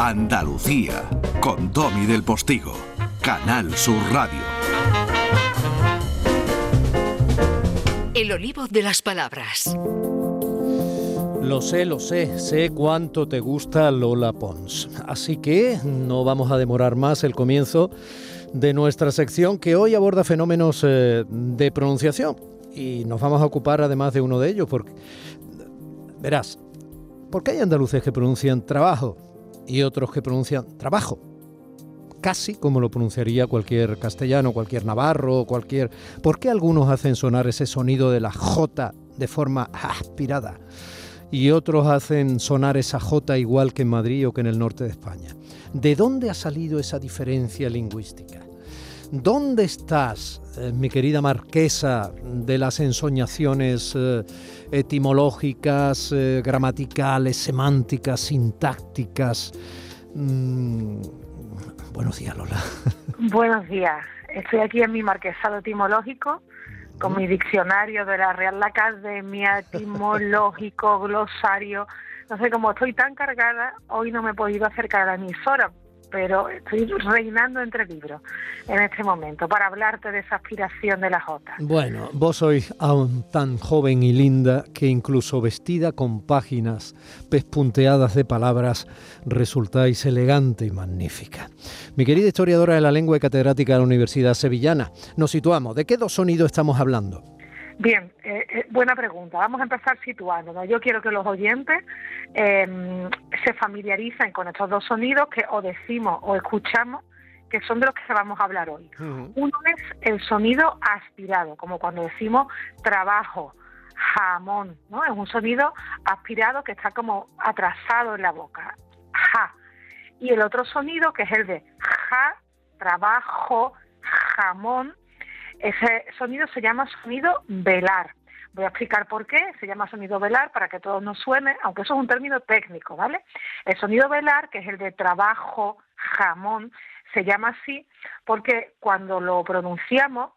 Andalucía, con Domi del Postigo, Canal Sur Radio. El olivo de las palabras. Lo sé, lo sé, sé cuánto te gusta Lola Pons. Así que no vamos a demorar más el comienzo de nuestra sección que hoy aborda fenómenos eh, de pronunciación. Y nos vamos a ocupar además de uno de ellos, porque, verás, porque hay andaluces que pronuncian trabajo y otros que pronuncian trabajo. Casi como lo pronunciaría cualquier castellano, cualquier navarro, cualquier... ¿Por qué algunos hacen sonar ese sonido de la J de forma aspirada? Y otros hacen sonar esa J igual que en Madrid o que en el norte de España. ¿De dónde ha salido esa diferencia lingüística? ¿Dónde estás, eh, mi querida marquesa, de las ensoñaciones eh, etimológicas, eh, gramaticales, semánticas, sintácticas? Mm, buenos días, Lola. Buenos días. Estoy aquí en mi marquesado etimológico con mi diccionario de la Real Academia, etimológico, glosario. No sé, como estoy tan cargada, hoy no me he podido acercar a la emisora pero estoy reinando entre libros en este momento para hablarte de esa aspiración de la Jota. Bueno, vos sois aún tan joven y linda que incluso vestida con páginas pespunteadas de palabras resultáis elegante y magnífica. Mi querida historiadora de la lengua y catedrática de la Universidad Sevillana, nos situamos. ¿De qué dos sonidos estamos hablando? Bien, eh, eh, buena pregunta. Vamos a empezar situándonos. Yo quiero que los oyentes em, se familiaricen con estos dos sonidos que o decimos o escuchamos, que son de los que vamos a hablar hoy. Uno es el sonido aspirado, como cuando decimos trabajo, jamón, ¿no? Es un sonido aspirado que está como atrasado en la boca. Ja. Y el otro sonido, que es el de ja, trabajo, jamón, ese sonido se llama sonido velar. Voy a explicar por qué se llama sonido velar para que todo nos suene, aunque eso es un término técnico, ¿vale? El sonido velar, que es el de trabajo, jamón, se llama así porque cuando lo pronunciamos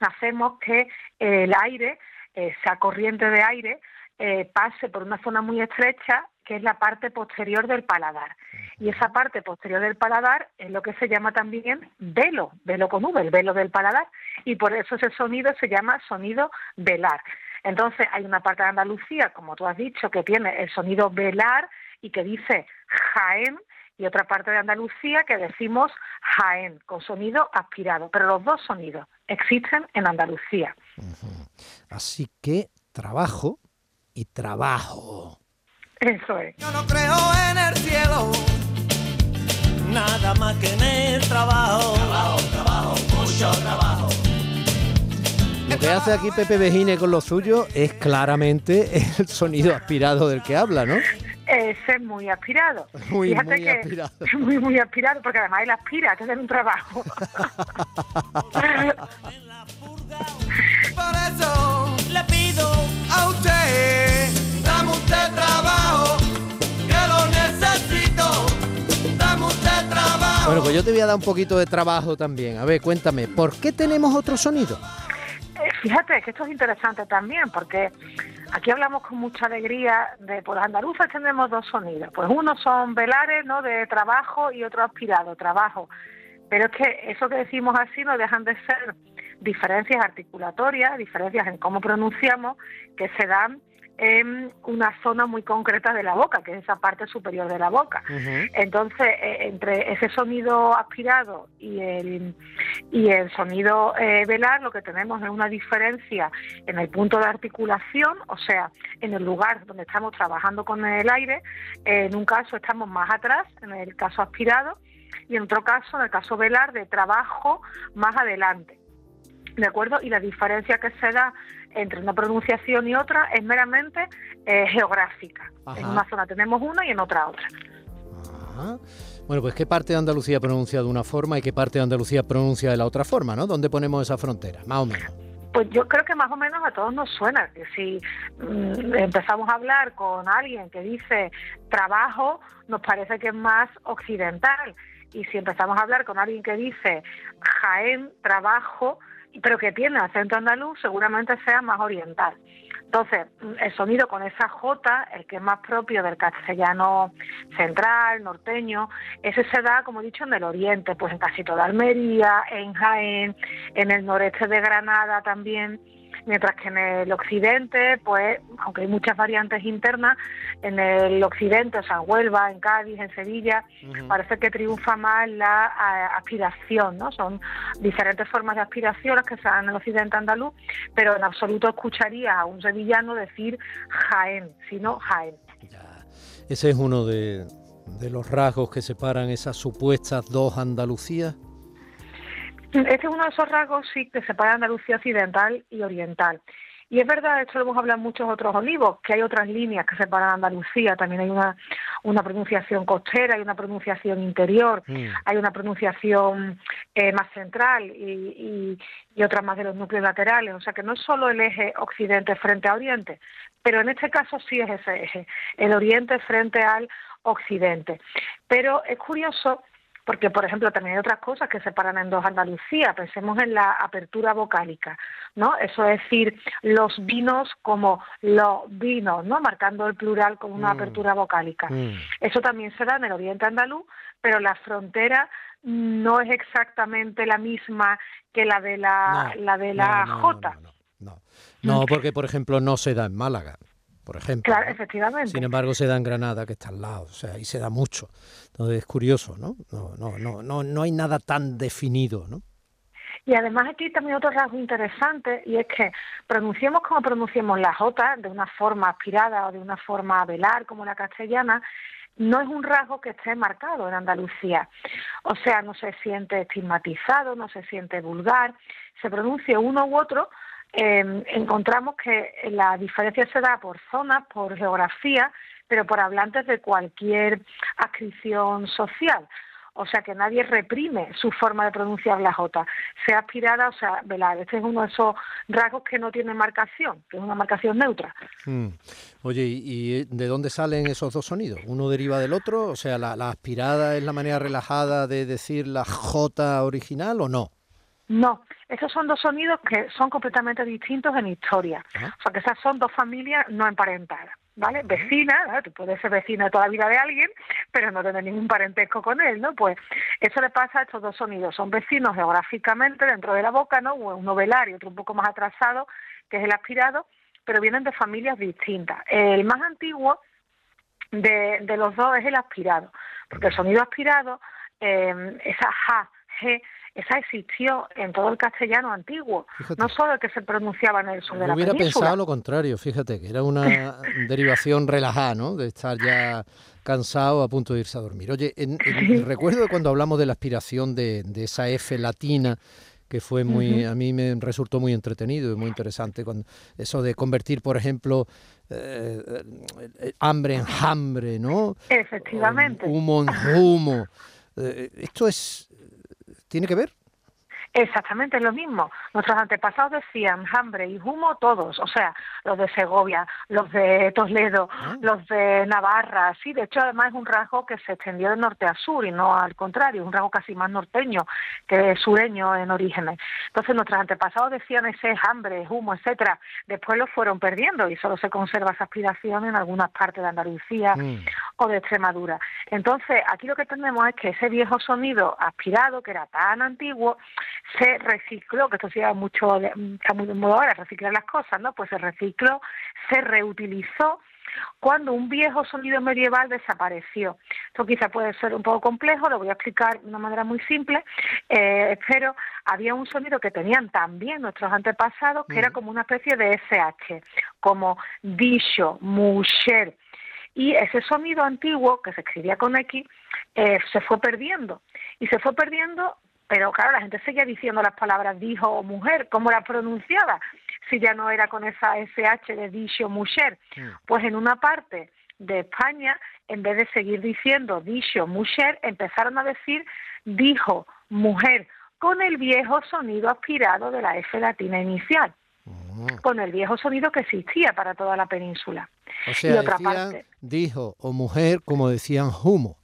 hacemos que el aire, esa corriente de aire, eh, pase por una zona muy estrecha que es la parte posterior del paladar. Y esa parte posterior del paladar es lo que se llama también velo, velo con V, el velo del paladar, y por eso ese sonido se llama sonido velar. Entonces hay una parte de Andalucía, como tú has dicho, que tiene el sonido velar y que dice Jaén, y otra parte de Andalucía que decimos Jaén, con sonido aspirado. Pero los dos sonidos existen en Andalucía. Así que trabajo y trabajo. Eso es. Yo no creo en el cielo, nada más que en el trabajo. Trabajo, trabajo, mucho trabajo. Lo que hace aquí Pepe Bejine con lo suyo es claramente el sonido aspirado del que habla, ¿no? Ese es muy aspirado. Muy, Fíjate muy que aspirado. muy, muy aspirado, porque además él aspira, que es un trabajo. Por eso le pido a usted, usted trabajo, que lo necesito. Dame usted trabajo. Bueno, pues yo te voy a dar un poquito de trabajo también. A ver, cuéntame, ¿por qué tenemos otro sonido? Eh, Fíjate que esto es interesante también, porque aquí hablamos con mucha alegría de, pues andaluzas tenemos dos sonidos, pues uno son velares, ¿no?, de trabajo y otro aspirado, trabajo. Pero es que eso que decimos así no dejan de ser diferencias articulatorias, diferencias en cómo pronunciamos, que se dan en una zona muy concreta de la boca, que es esa parte superior de la boca. Entonces, eh, entre ese sonido aspirado y el, y el sonido eh, velar, lo que tenemos es una diferencia en el punto de articulación, o sea, en el lugar donde estamos trabajando con el aire. Eh, en un caso estamos más atrás, en el caso aspirado, y en otro caso, en el caso velar, de trabajo más adelante. ¿De acuerdo? Y la diferencia que se da entre una pronunciación y otra es meramente eh, geográfica. Ajá. En una zona tenemos una y en otra otra. Bueno, pues qué parte de Andalucía pronuncia de una forma y qué parte de Andalucía pronuncia de la otra forma, ¿no? ¿Dónde ponemos esa frontera? Más o menos. Pues yo creo que más o menos a todos nos suena, que si mm, empezamos a hablar con alguien que dice trabajo, nos parece que es más occidental. Y si empezamos a hablar con alguien que dice Jaén, trabajo, pero que tiene acento andaluz, seguramente sea más oriental. Entonces, el sonido con esa J, el que es más propio del castellano central, norteño, ese se da, como he dicho, en el oriente, pues en casi toda Almería, en Jaén, en el noreste de Granada también mientras que en el occidente, pues, aunque hay muchas variantes internas, en el occidente, o sea, en Huelva, en Cádiz, en Sevilla, parece que triunfa más la aspiración, ¿no? Son diferentes formas de aspiración las que se dan en el occidente andaluz, pero en absoluto escucharía a un sevillano decir Jaén, sino Jaén. Ese es uno de, de los rasgos que separan esas supuestas dos Andalucías. Este es uno de esos rasgos sí que separa Andalucía occidental y oriental. Y es verdad, esto lo hemos hablado en muchos otros olivos, que hay otras líneas que separan Andalucía. También hay una, una pronunciación costera, hay una pronunciación interior, mm. hay una pronunciación eh, más central y, y, otra más de los núcleos laterales. O sea que no es solo el eje occidente frente a oriente, pero en este caso sí es ese eje, el oriente frente al occidente. Pero es curioso porque por ejemplo también hay otras cosas que separan en dos Andalucía, pensemos en la apertura vocálica, ¿no? Eso es decir, los vinos como los vinos, ¿no? Marcando el plural con una mm. apertura vocálica. Mm. Eso también se da en el oriente andaluz, pero la frontera no es exactamente la misma que la de la, la de la J. No, no, porque por ejemplo no se da en Málaga por ejemplo. Claro, efectivamente. Sin embargo, se da en Granada, que está al lado, o sea, ahí se da mucho. Entonces es curioso, ¿no? No, no, no, no, no hay nada tan definido, ¿no? Y además aquí también otro rasgo interesante y es que pronunciemos como pronunciemos la J, de una forma aspirada o de una forma velar como la castellana, no es un rasgo que esté marcado en Andalucía. O sea, no se siente estigmatizado, no se siente vulgar, se pronuncia uno u otro, eh, encontramos que la diferencia se da por zonas, por geografía, pero por hablantes de cualquier adscripción social. O sea que nadie reprime su forma de pronunciar la J, sea aspirada o sea velar. Este es uno de esos rasgos que no tiene marcación, que es una marcación neutra. Hmm. Oye, ¿y de dónde salen esos dos sonidos? ¿Uno deriva del otro? O sea, ¿la, la aspirada es la manera relajada de decir la J original o no? No, esos son dos sonidos que son completamente distintos en historia. O sea, que esas son dos familias no emparentadas, ¿vale? Vecinas, tú puedes ser vecina toda la vida de alguien, pero no tener ningún parentesco con él, ¿no? Pues eso le pasa a estos dos sonidos. Son vecinos geográficamente dentro de la boca, ¿no? Uno velar y otro un poco más atrasado, que es el aspirado, pero vienen de familias distintas. El más antiguo de, de los dos es el aspirado, porque el sonido aspirado, eh, esa ja, g, esa existió en todo el castellano antiguo, no solo el que se pronunciaba en el sur de la hubiera pensado lo contrario, fíjate, que era una derivación relajada, ¿no? De estar ya cansado a punto de irse a dormir. Oye, en, recuerdo cuando hablamos de la aspiración de, esa F latina, que fue muy, a mí me resultó muy entretenido y muy interesante, con eso de convertir, por ejemplo, eh, eh, hambre en hambre, ¿no? Efectivamente. Humo en humo. Eh, esto es ¿Tiene que ver? Exactamente lo mismo. Nuestros antepasados decían hambre y humo todos, o sea, los de Segovia, los de Toledo, ah. los de Navarra, sí, de hecho además es un rasgo que se extendió de norte a sur y no al contrario, es un rasgo casi más norteño que sureño en orígenes. Entonces nuestros antepasados decían ese hambre, humo, etcétera, después lo fueron perdiendo y solo se conserva esa aspiración en algunas partes de Andalucía mm. o de Extremadura. Entonces aquí lo que tenemos es que ese viejo sonido aspirado, que era tan antiguo, se recicló, que esto se mucho, está muy de moda ahora, reciclar las cosas, ¿no? Pues se recicló, se reutilizó cuando un viejo sonido medieval desapareció. Esto quizá puede ser un poco complejo, lo voy a explicar de una manera muy simple, eh, pero había un sonido que tenían también nuestros antepasados que era mm. como una especie de SH, como dicho, mujer. Y ese sonido antiguo, que se escribía con X, eh, se fue perdiendo. Y se fue perdiendo pero claro, la gente seguía diciendo las palabras dijo o mujer, ¿cómo la pronunciaba? Si ya no era con esa SH de dicho mujer. Mm. Pues en una parte de España, en vez de seguir diciendo dicho mujer, empezaron a decir dijo mujer, con el viejo sonido aspirado de la F latina inicial, Mm. con el viejo sonido que existía para toda la península. O y sea, otra decían parte, dijo o mujer como decían humo.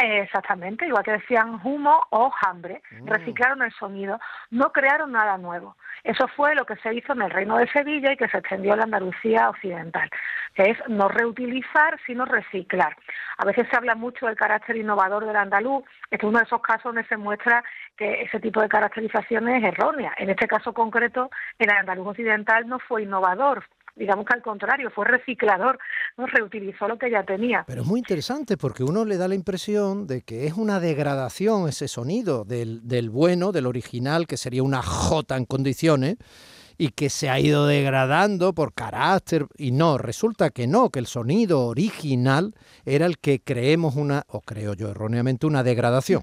Exactamente, igual que decían humo o hambre, Mm. reciclaron el sonido, no crearon nada nuevo. Eso fue lo que se hizo en el Reino de Sevilla y que se extendió en la Andalucía occidental, que es no reutilizar, sino reciclar. A veces se habla mucho del carácter innovador del andaluz, este es uno de esos casos donde se muestra que ese tipo de caracterización es errónea. En este caso concreto, el andaluz occidental no fue innovador, digamos que al contrario, fue reciclador, reutilizó lo que ya tenía. Pero es muy interesante porque uno le da la impresión de que es una degradación ese sonido del, del bueno, del original, que sería una J en condiciones, y que se ha ido degradando por carácter. Y no, resulta que no, que el sonido original era el que creemos una, o creo yo erróneamente, una degradación.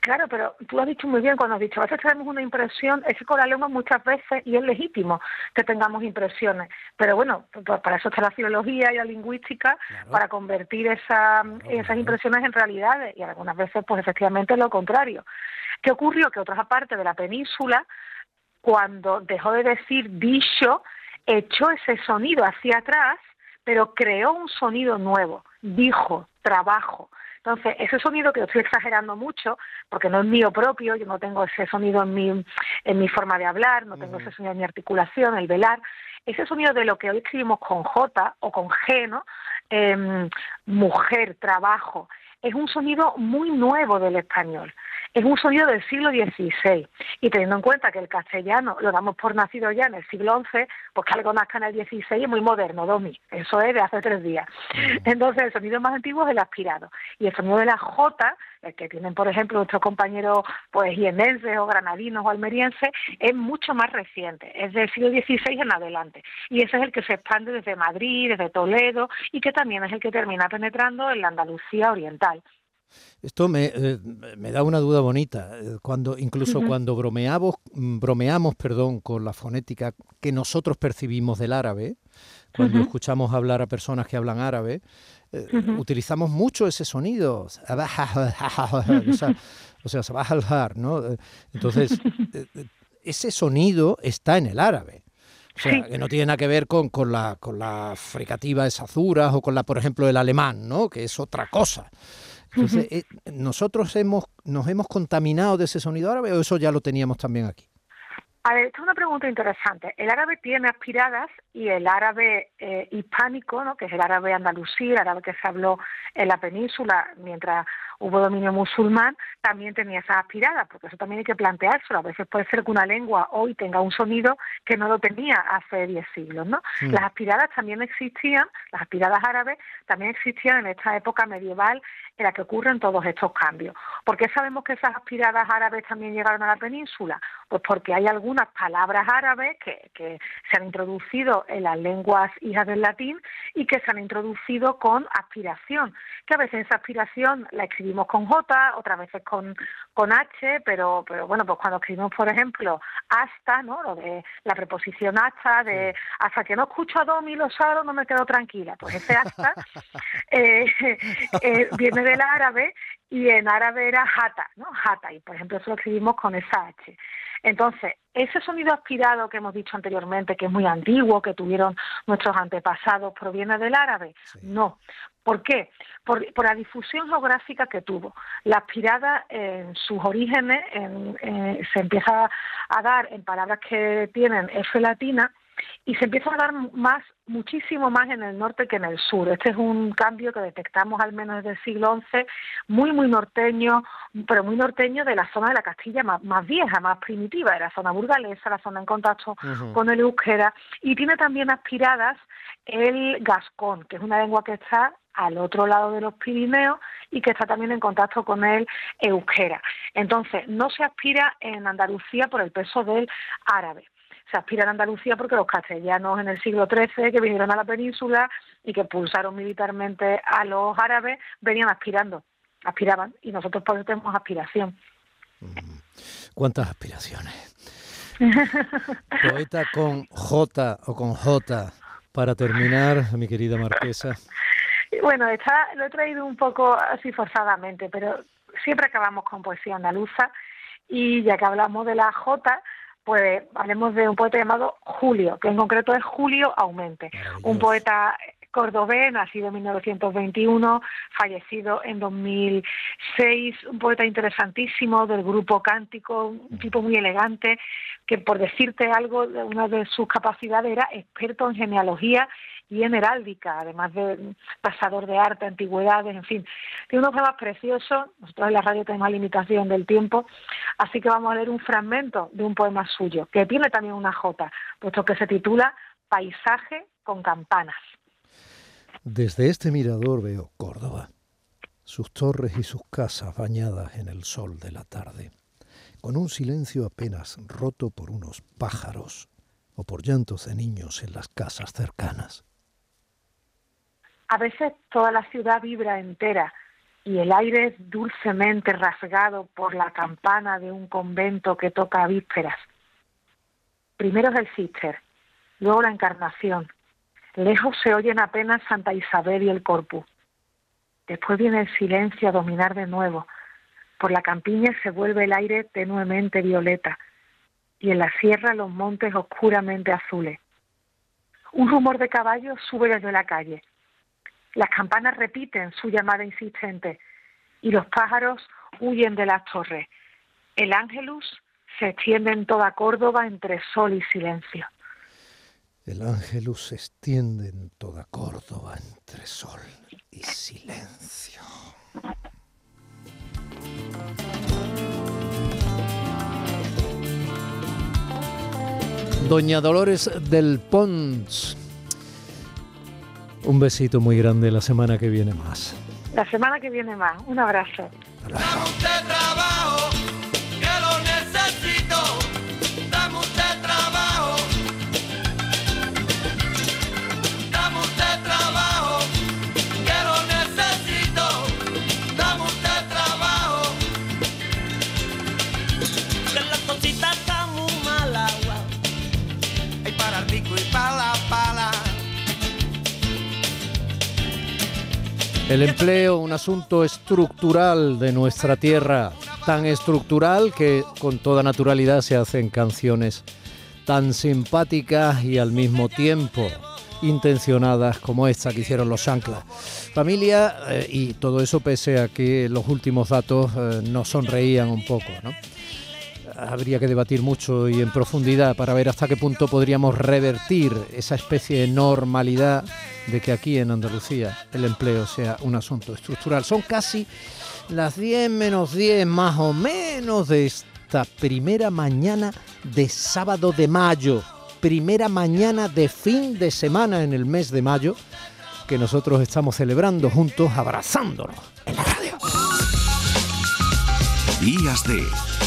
Claro, pero tú has dicho muy bien cuando has dicho, a veces tenemos una impresión, es que con la lengua muchas veces, y es legítimo que tengamos impresiones, pero bueno, pues para eso está la filología y la lingüística, Claro. para convertir esa, esas claro. impresiones en realidades, y algunas veces pues efectivamente lo contrario. ¿Qué ocurrió? Que otras partes de la península, cuando dejó de decir dicho, echó ese sonido hacia atrás, pero creó un sonido nuevo, dijo, trabajo. Entonces, ese sonido que yo estoy exagerando mucho, porque no es mío propio, yo no tengo ese sonido en mi, en mi forma de hablar, no tengo ese sonido en mi articulación, el velar, ese sonido de lo que hoy escribimos con J o con G, ¿no? Em, mujer, trabajo, es un sonido muy nuevo del español. Es un sonido del siglo XVI. Y teniendo en cuenta que el castellano lo damos por nacido ya en el siglo XI, pues que algo nazca en el XVI es muy moderno, Domi. Eso es de hace tres días. Entonces, el sonido más antiguo es el aspirado. Y el sonido de la J, el que tienen, por ejemplo, nuestros compañeros pues jienenses o granadinos o almerienses, es mucho más reciente. Es del siglo XVI en adelante. Y ese es el que se expande desde Madrid, desde Toledo, y que también es el que termina penetrando en la Andalucía oriental. Esto me, eh, me da una duda bonita. eh, Cuando, incluso cuando bromeamos, mm, bromeamos perdón, con la fonética que nosotros percibimos del árabe, cuando escuchamos hablar a personas que hablan árabe, eh, utilizamos mucho ese sonido. O sea, o sea, sabajaljar, ¿no? Entonces, ese sonido está en el árabe. O sea, que no tiene nada que ver con, con la, con la fricativa de Sazuras o con la, por ejemplo, el alemán, ¿no? Que es otra cosa. Entonces, eh, ¿nosotros hemos, nos hemos contaminado de ese sonido árabe o eso ya lo teníamos también aquí? A ver, esta es una pregunta interesante. El árabe tiene aspiradas y el árabe eh, hispánico, ¿no? que es el árabe andalusí, el árabe que se habló en la península mientras hubo dominio musulmán, también tenía esas aspiradas, porque eso también hay que planteárselo. A veces puede ser que una lengua hoy tenga un sonido que no lo tenía hace 10 siglos. ¿no? Mm. Las aspiradas también existían, las aspiradas árabes también existían en esta época medieval en la que ocurren todos estos cambios. ¿Por qué sabemos que esas aspiradas árabes también llegaron a la península? Pues porque hay algunas palabras árabes que, que se han introducido en las lenguas hijas del latín y que se han introducido con aspiración, que a veces esa aspiración la escribimos con J, otras veces con, con H, pero, pero bueno, pues cuando escribimos, por ejemplo, hasta, ¿no? Lo de la preposición hasta, de hasta que no escucho a Domi lo salo no me quedo tranquila. Pues ese hasta eh, eh, viene del árabe y en árabe era jata, ¿no? Jata, y por ejemplo eso lo escribimos con esa H. Entonces, ese sonido aspirado que hemos dicho anteriormente, que es muy antiguo, que tuvieron nuestros antepasados, ¿proviene del árabe? Sí. No. ¿Por qué? Por, por la difusión geográfica que tuvo. La aspirada en sus orígenes en- eh, se empieza a dar en palabras que tienen F latina y se empieza a dar más, muchísimo más en el norte que en el sur. Este es un cambio que detectamos al menos desde el siglo XI, muy, muy norteño, pero muy norteño de la zona de la Castilla más, más vieja, más primitiva, de la zona burgalesa, la zona en contacto con el euskera, y tiene también aspiradas el gascón, que es una lengua que está al otro lado de los Pirineos y que está también en contacto con el euskera. Entonces, no se aspira en Andalucía por el peso del árabe. Se aspira en Andalucía porque los castellanos en el siglo XIII, que vinieron a la península y que pulsaron militarmente a los árabes, venían aspirando, aspiraban, y nosotros por eso tenemos aspiración. ¿Cuántas aspiraciones? Poeta con J o con J para terminar, mi querida marquesa. Bueno, está, lo he traído un poco así forzadamente, pero siempre acabamos con poesía andaluza y ya que hablamos de la J, pues hablemos de un poeta llamado Julio, que en concreto es Julio Aumente, un poeta cordobés, nacido en 1921, fallecido en 2006, un poeta interesantísimo del grupo Cántico, un tipo muy elegante, que por decirte algo, una de sus capacidades era experto en genealogía y en heráldica, además de pasador de arte, antigüedades, en fin. Tiene unos poemas preciosos, nosotros en la radio tenemos limitación del tiempo, así que vamos a leer un fragmento de un poema suyo, que tiene también una J, puesto que se titula Paisaje con campanas. Desde este mirador veo Córdoba, sus torres y sus casas bañadas en el sol de la tarde, con un silencio apenas roto por unos pájaros o por llantos de niños en las casas cercanas. A veces toda la ciudad vibra entera y el aire es dulcemente rasgado por la campana de un convento que toca a vísperas. Primero es el cister, luego la encarnación. Lejos se oyen apenas Santa Isabel y el Corpus. Después viene el silencio a dominar de nuevo. Por la campiña se vuelve el aire tenuemente violeta y en la sierra los montes oscuramente azules. Un rumor de caballos sube desde la calle. Las campanas repiten su llamada insistente y los pájaros huyen de las torres. El ángelus se extiende en toda Córdoba entre sol y silencio. El ángelus se extiende en toda Córdoba entre sol y silencio. Doña Dolores del Pons un besito muy grande la semana que viene más. La semana que viene más. Un abrazo. El empleo, un asunto estructural de nuestra tierra, tan estructural que con toda naturalidad se hacen canciones tan simpáticas y al mismo tiempo intencionadas como esta que hicieron los Shankla. Familia, eh, y todo eso pese a que los últimos datos eh, nos sonreían un poco, ¿no? Habría que debatir mucho y en profundidad para ver hasta qué punto podríamos revertir esa especie de normalidad de que aquí en Andalucía el empleo sea un asunto estructural. Son casi las 10 menos 10 más o menos de esta primera mañana de sábado de mayo, primera mañana de fin de semana en el mes de mayo que nosotros estamos celebrando juntos, abrazándonos en la radio. Días de